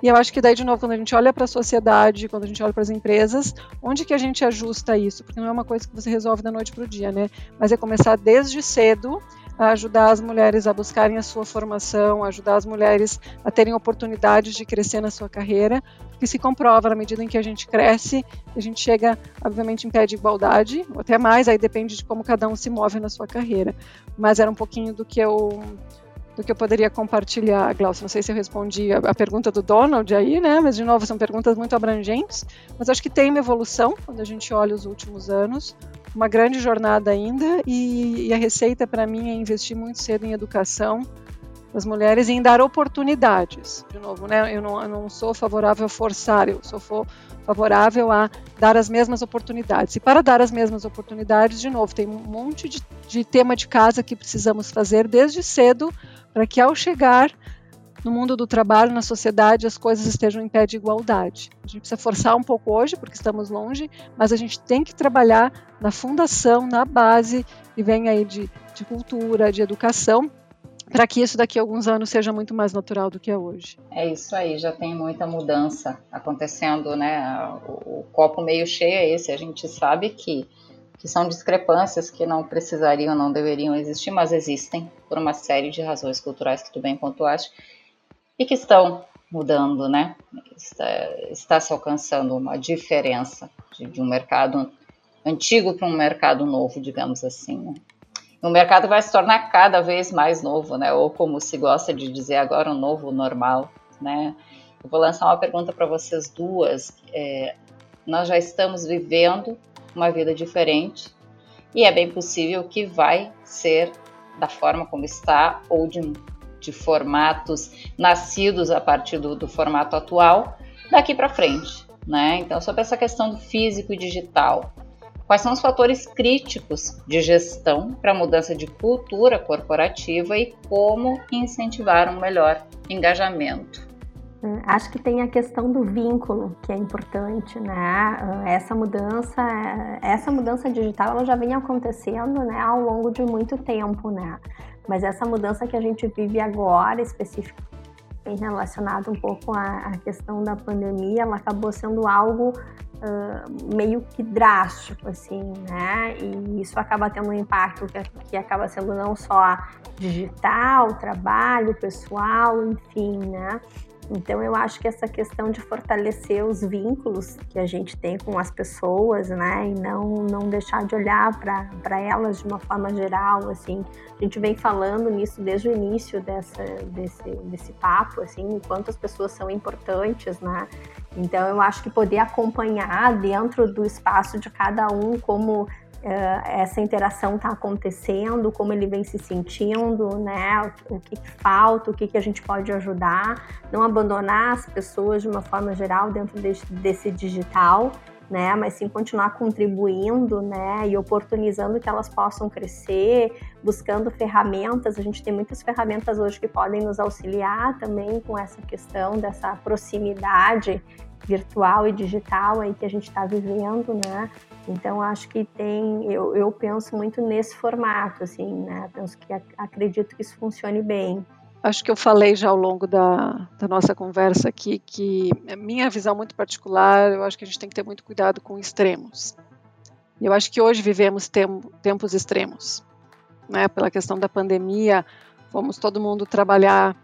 e eu acho que daí, de novo, quando a gente olha para a sociedade, quando a gente olha para as empresas, onde que a gente ajusta isso? Porque não é uma coisa que você resolve da noite para o dia, né? Mas é começar desde cedo a ajudar as mulheres a buscarem a sua formação, ajudar as mulheres a terem oportunidades de crescer na sua carreira, porque se comprova na medida em que a gente cresce, a gente chega, obviamente, em pé de igualdade, ou até mais, aí depende de como cada um se move na sua carreira. Mas era um pouquinho do que eu do que eu poderia compartilhar, Glaucio. Não sei se eu respondi a, a, pergunta do Donald aí, né? Mas, de novo, são perguntas muito abrangentes. Mas acho que tem uma evolução quando a gente olha os últimos anos. Uma grande jornada ainda. E, e a receita, para mim, é investir muito cedo em educação das mulheres e em dar oportunidades. De novo, né? Eu não, eu não sou favorável a forçar, eu sou favorável a dar as mesmas oportunidades. E para dar as mesmas oportunidades, de novo, tem um monte de, de tema de casa que precisamos fazer desde cedo para que ao chegar no mundo do trabalho, na sociedade, as coisas estejam em pé de igualdade. A gente precisa forçar um pouco hoje, porque estamos longe, mas a gente tem que trabalhar na fundação, na base, e vem aí de, de cultura, de educação, para que isso daqui a alguns anos seja muito mais natural do que é hoje. É isso aí, já tem muita mudança acontecendo, né? O, o copo meio cheio é esse, a gente sabe que que são discrepâncias que não precisariam, não deveriam existir, mas existem por uma série de razões culturais que tu bem pontuaste e que estão mudando, né? Está, está se alcançando uma diferença de, de um mercado antigo para um mercado novo, digamos assim. Né? o mercado vai se tornar cada vez mais novo, né? Ou como se gosta de dizer agora, um novo normal, né? Eu vou lançar uma pergunta para vocês duas. É, nós já estamos vivendo uma vida diferente e é bem possível que vai ser da forma como está ou de, de formatos nascidos a partir do, do formato atual daqui para frente, né? Então sobre essa questão do físico e digital, quais são os fatores críticos de gestão para a mudança de cultura corporativa e como incentivar um melhor engajamento acho que tem a questão do vínculo que é importante, né? É, essa mudança, essa mudança digital, ela já vem acontecendo, né, ao longo de muito tempo, né? Mas essa mudança que a gente vive agora, especificamente relacionada um pouco à, à, questão da pandemia, ela acabou sendo algo uh, meio que drástico, assim, né? E isso acaba tendo um impacto que, que acaba sendo não só digital, trabalho, pessoal, enfim, né? Então eu acho que essa questão de fortalecer os vínculos que a gente tem com as pessoas, né, e não não deixar de olhar para elas de uma forma geral, assim, a gente vem falando nisso desde o início dessa desse desse papo, assim, o quanto as pessoas são importantes, né? Então eu acho que poder acompanhar dentro do espaço de cada um como essa interação está acontecendo, como ele vem se sentindo, né? O, que, falta, o que, que a gente pode ajudar, não abandonar as pessoas de uma forma geral dentro desse, desse digital. Né, mas sim continuar contribuindo, né, e oportunizando que elas possam crescer, buscando ferramentas. A gente tem muitas ferramentas hoje que podem nos auxiliar também com essa questão dessa proximidade virtual e digital aí que a gente está vivendo, né? Então acho que tem, eu, eu penso muito nesse formato, assim, né? Penso que acredito que isso funcione bem. Acho que eu falei já ao longo da, da nossa conversa aqui que a minha visão muito particular, eu acho que a gente tem que ter muito cuidado com extremos. Eu acho que hoje vivemos tem, tempos extremos, né? Pela questão da pandemia, fomos todo mundo trabalhar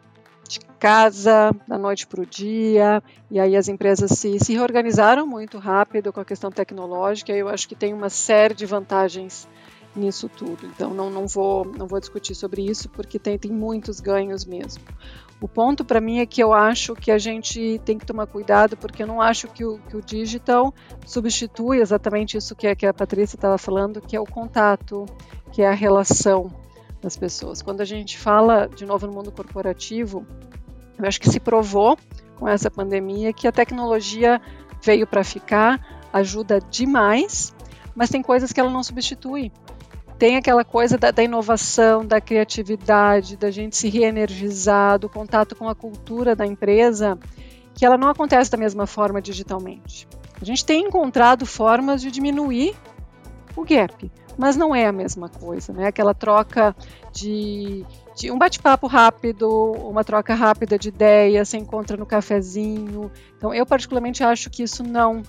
de casa, da noite para o dia, e aí as empresas se, se reorganizaram muito rápido com a questão tecnológica, e eu acho que tem uma série de vantagens nisso tudo. Então não, não, vou, não vou discutir sobre isso porque tem, tem muitos ganhos mesmo. O ponto para mim é que eu acho que a gente tem que tomar cuidado porque eu não acho que o, que o digital substitui exatamente isso que, que a Patrícia estava falando, que é o contato, que é a relação das pessoas. Quando a gente fala, de novo, no mundo corporativo, eu acho que se provou com essa pandemia que a tecnologia veio para ficar, ajuda demais, mas tem coisas que ela não substitui tem aquela coisa da, da, inovação, da criatividade, da gente se reenergizar, do contato com a cultura da empresa, que ela não acontece da mesma forma digitalmente. A gente tem encontrado formas de diminuir o gap, mas não é a mesma coisa, né? Aquela troca de, de um bate-papo rápido, uma troca rápida de ideias, se encontra no cafezinho. Então, eu particularmente acho que isso não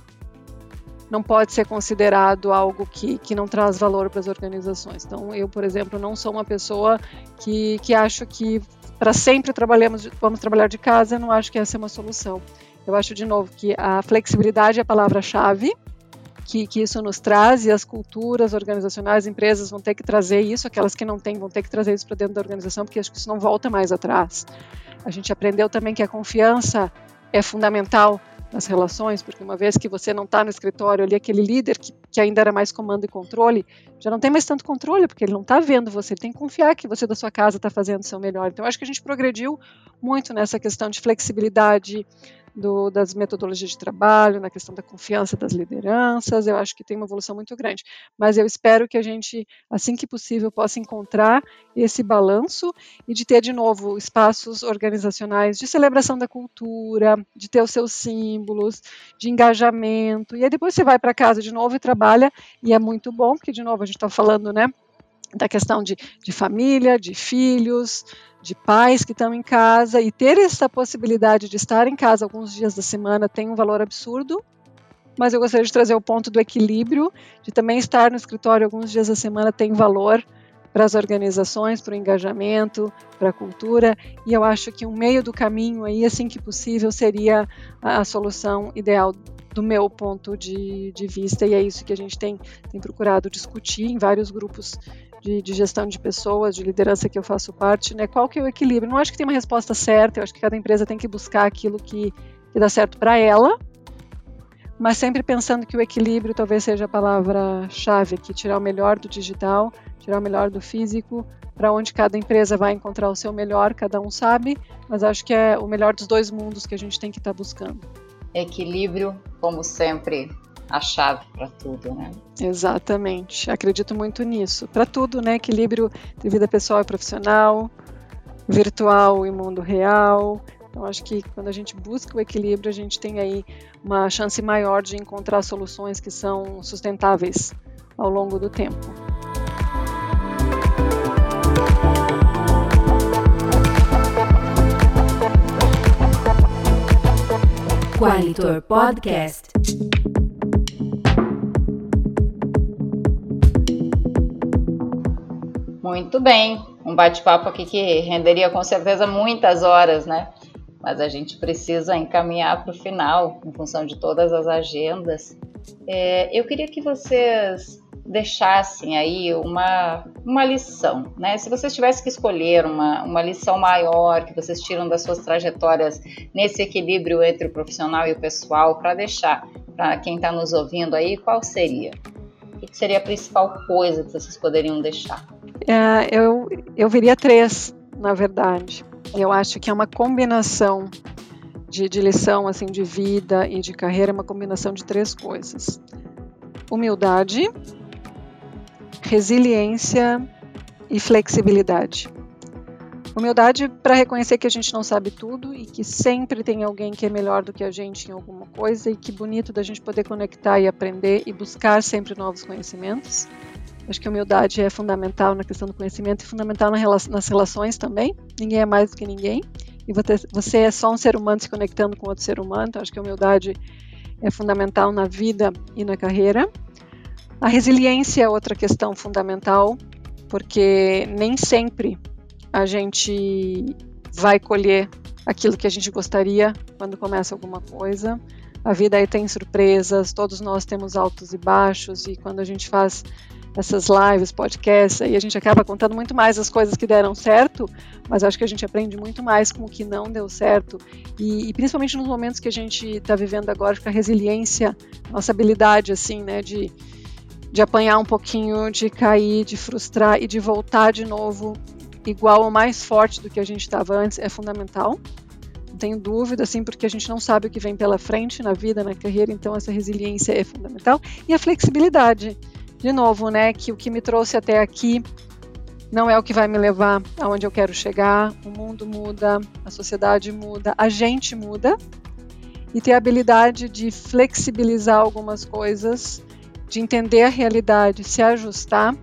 não pode ser considerado algo que, que não traz valor para as organizações. Então, eu, por exemplo, não sou uma pessoa que, que acho que para sempre trabalhamos, vamos trabalhar de casa, não acho que essa é uma solução. Eu acho, de novo, que a flexibilidade é a palavra-chave, que, que, isso nos traz e as culturas organizacionais, empresas vão ter que trazer isso, aquelas que não têm vão ter que trazer isso para dentro da organização, porque acho que isso não volta mais atrás. A gente aprendeu também que a confiança é fundamental nas relações, porque uma vez que você não está no escritório ali, aquele líder que, que, ainda era mais comando e controle, já não tem mais tanto controle, porque ele não está vendo você, ele tem que confiar que você da sua casa está fazendo o seu melhor. Então, acho que a gente progrediu muito nessa questão de flexibilidade, do, das metodologias de trabalho, na questão da confiança das lideranças. Eu acho que tem uma evolução muito grande. Mas eu espero que a gente, assim que possível, possa encontrar esse balanço e de ter, de novo, espaços organizacionais de celebração da cultura, de ter os seus símbolos, de engajamento. E aí depois você vai para casa de novo e trabalha, e é muito bom, porque, de novo, a gente está falando, né? Da questão de, de família, de filhos, de pais que estão em casa e ter essa possibilidade de estar em casa alguns dias da semana tem um valor absurdo. Mas eu gostaria de trazer o ponto do equilíbrio, de também estar no escritório alguns dias da semana tem valor para as organizações, para o engajamento, para a cultura, e eu acho que um meio do caminho aí, assim que possível, seria a, a solução ideal do meu ponto de, de, vista, e é isso que a gente tem, tem procurado discutir em vários grupos de, de, gestão de pessoas, de liderança que eu faço parte, né? Qual que é o equilíbrio? Não acho que tem uma resposta certa, eu acho que cada empresa tem que buscar aquilo que, que dá certo para ela, mas sempre pensando que o equilíbrio talvez seja a palavra-chave aqui, tirar o melhor do digital, tirar o melhor do físico, para onde cada empresa vai encontrar o seu melhor, cada um sabe, mas acho que é o melhor dos dois mundos que a gente tem que estar tá buscando. Equilíbrio, como sempre, a chave para tudo, né? Exatamente. Acredito muito nisso. Para tudo, né? Equilíbrio de vida pessoal e profissional, virtual e mundo real. Então, acho que quando a gente busca o equilíbrio, a gente tem aí uma chance maior de encontrar soluções que são sustentáveis ao longo do tempo. Qualitor Podcast. Muito bem, um bate-papo aqui que renderia com certeza muitas horas, né? Mas a gente precisa encaminhar para o final, em função de todas as agendas. É, eu queria que vocês deixassem aí uma, uma lição, né? Se vocês tivessem que escolher uma, uma lição maior que vocês tiram das suas trajetórias nesse equilíbrio entre o profissional e o pessoal, para deixar para quem está nos ouvindo aí, qual seria? O que seria a principal coisa que vocês poderiam deixar? É, eu, eu veria três, na verdade. Eu acho que é uma combinação de, de lição assim de vida e de carreira, é uma combinação de três coisas: humildade, resiliência e flexibilidade. Humildade para reconhecer que a gente não sabe tudo e que sempre tem alguém que é melhor do que a gente em alguma coisa e que bonito da gente poder conectar e aprender e buscar sempre novos conhecimentos. Acho que humildade é fundamental na questão do conhecimento e fundamental nas relações também. Ninguém é mais do que ninguém. E você é só um ser humano se conectando com outro ser humano. Então, acho que a humildade é fundamental na vida e na carreira. A resiliência é outra questão fundamental, porque nem sempre a gente vai colher aquilo que a gente gostaria quando começa alguma coisa. A vida aí tem surpresas, todos nós temos altos e baixos, e quando a gente faz essas lives, podcasts, aí a gente acaba contando muito mais as coisas que deram certo, mas acho que a gente aprende muito mais com o que não deu certo. E, e principalmente nos momentos que a gente está vivendo agora, com a resiliência, nossa habilidade, assim, né, de, de apanhar um pouquinho, de cair, de frustrar e de voltar de novo igual ou mais forte do que a gente estava antes, é fundamental. Não tenho dúvida, assim, porque a gente não sabe o que vem pela frente na vida, na carreira, então essa resiliência é fundamental. E a flexibilidade de novo, né, que o que me trouxe até aqui não é o que vai me levar aonde eu quero chegar. O mundo muda, a sociedade muda, a gente muda. E ter a habilidade de flexibilizar algumas coisas, de entender a realidade, se ajustar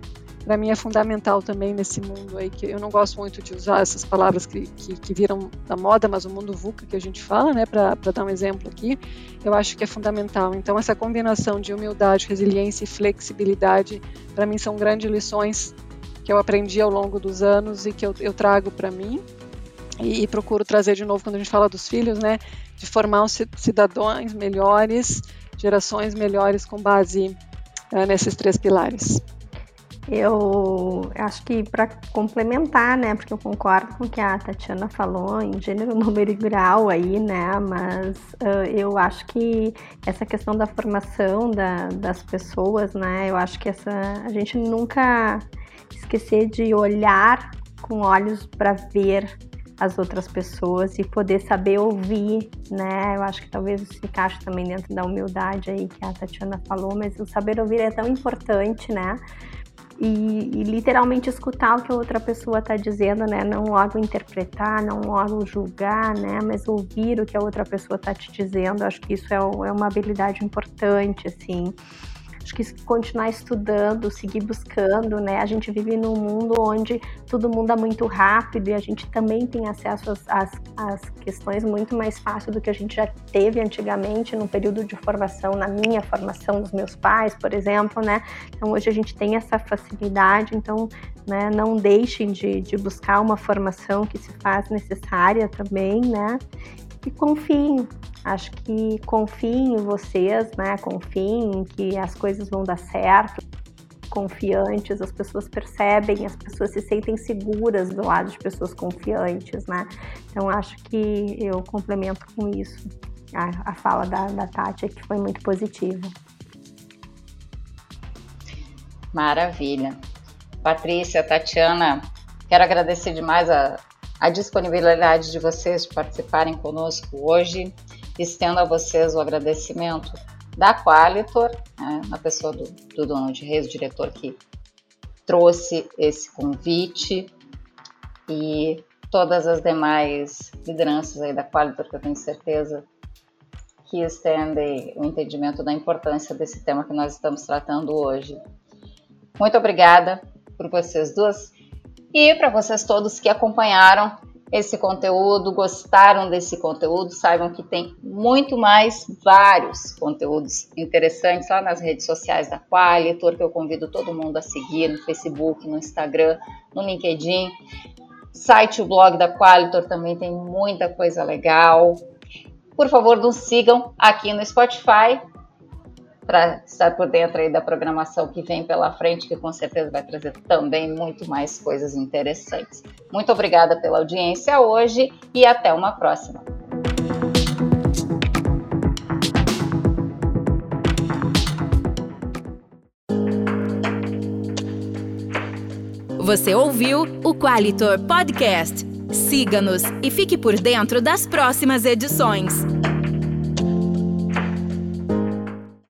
para mim é fundamental também nesse mundo aí, que eu não gosto muito de usar essas palavras que, que, que viram da moda, mas o mundo VUCA que a gente fala, né, para dar um exemplo aqui, eu acho que é fundamental. Então, essa combinação de humildade, resiliência e flexibilidade, para mim, são grandes lições que eu aprendi ao longo dos anos e que eu, eu trago para mim. E, e, procuro trazer de novo quando a gente fala dos filhos, né, de formar os cidadãos melhores, gerações melhores com base uh, nesses três pilares. Eu acho que para complementar, né, porque eu concordo com o que a Tatiana falou em gênero, número e grau aí, né, mas uh, eu acho que essa questão da formação da, das pessoas, né, eu acho que essa a gente nunca esquecer de olhar com olhos para ver as outras pessoas e poder saber ouvir, né? Eu acho que talvez isso se encaixe também dentro da humildade aí que a Tatiana falou, mas o saber ouvir é tão importante, né? E, e, literalmente escutar o que a outra pessoa está dizendo, né? Não logo interpretar, não logo julgar, né? Mas ouvir o que a outra pessoa está te dizendo. Acho que isso é, é uma habilidade importante, assim. Acho que continuar estudando, seguir buscando, né? A gente vive num mundo onde tudo muda muito rápido e a gente também tem acesso às, às, às questões muito mais fácil do que a gente já teve antigamente no período de formação, na minha formação dos meus pais, por exemplo, né? Então hoje a gente tem essa facilidade, então né, não deixem de, de buscar uma formação que se faz necessária também, né? E confiem, Acho que confiem em vocês, né? Confiem em que as coisas vão dar certo. Confiantes, as pessoas percebem, as pessoas se sentem seguras do lado de pessoas confiantes, né? Então acho que eu complemento com isso a, a fala da, da Tati, que foi muito positiva. Maravilha. Patrícia, Tatiana, quero agradecer demais a, a disponibilidade de vocês de participarem conosco hoje. Estendo a vocês o agradecimento da Qualitor, né, na pessoa do, do dono de Reis, o diretor que trouxe esse convite e todas as demais lideranças aí da Qualitor que eu tenho certeza que estendem o entendimento da importância desse tema que nós estamos tratando hoje. Muito obrigada por vocês duas e para vocês todos que acompanharam esse conteúdo, gostaram desse conteúdo, saibam que tem muito mais, vários conteúdos interessantes lá nas redes sociais da Qualitor, que eu convido todo mundo a seguir no Facebook, no Instagram, no LinkedIn. Site, o blog da Qualitor também tem muita coisa legal. Por favor, nos sigam aqui no Spotify para estar por dentro aí da programação que vem pela frente, que com certeza vai trazer também muito mais coisas interessantes. Muito obrigada pela audiência hoje e até uma próxima. Você ouviu o Qualitor Podcast. Siga-nos e fique por dentro das próximas edições.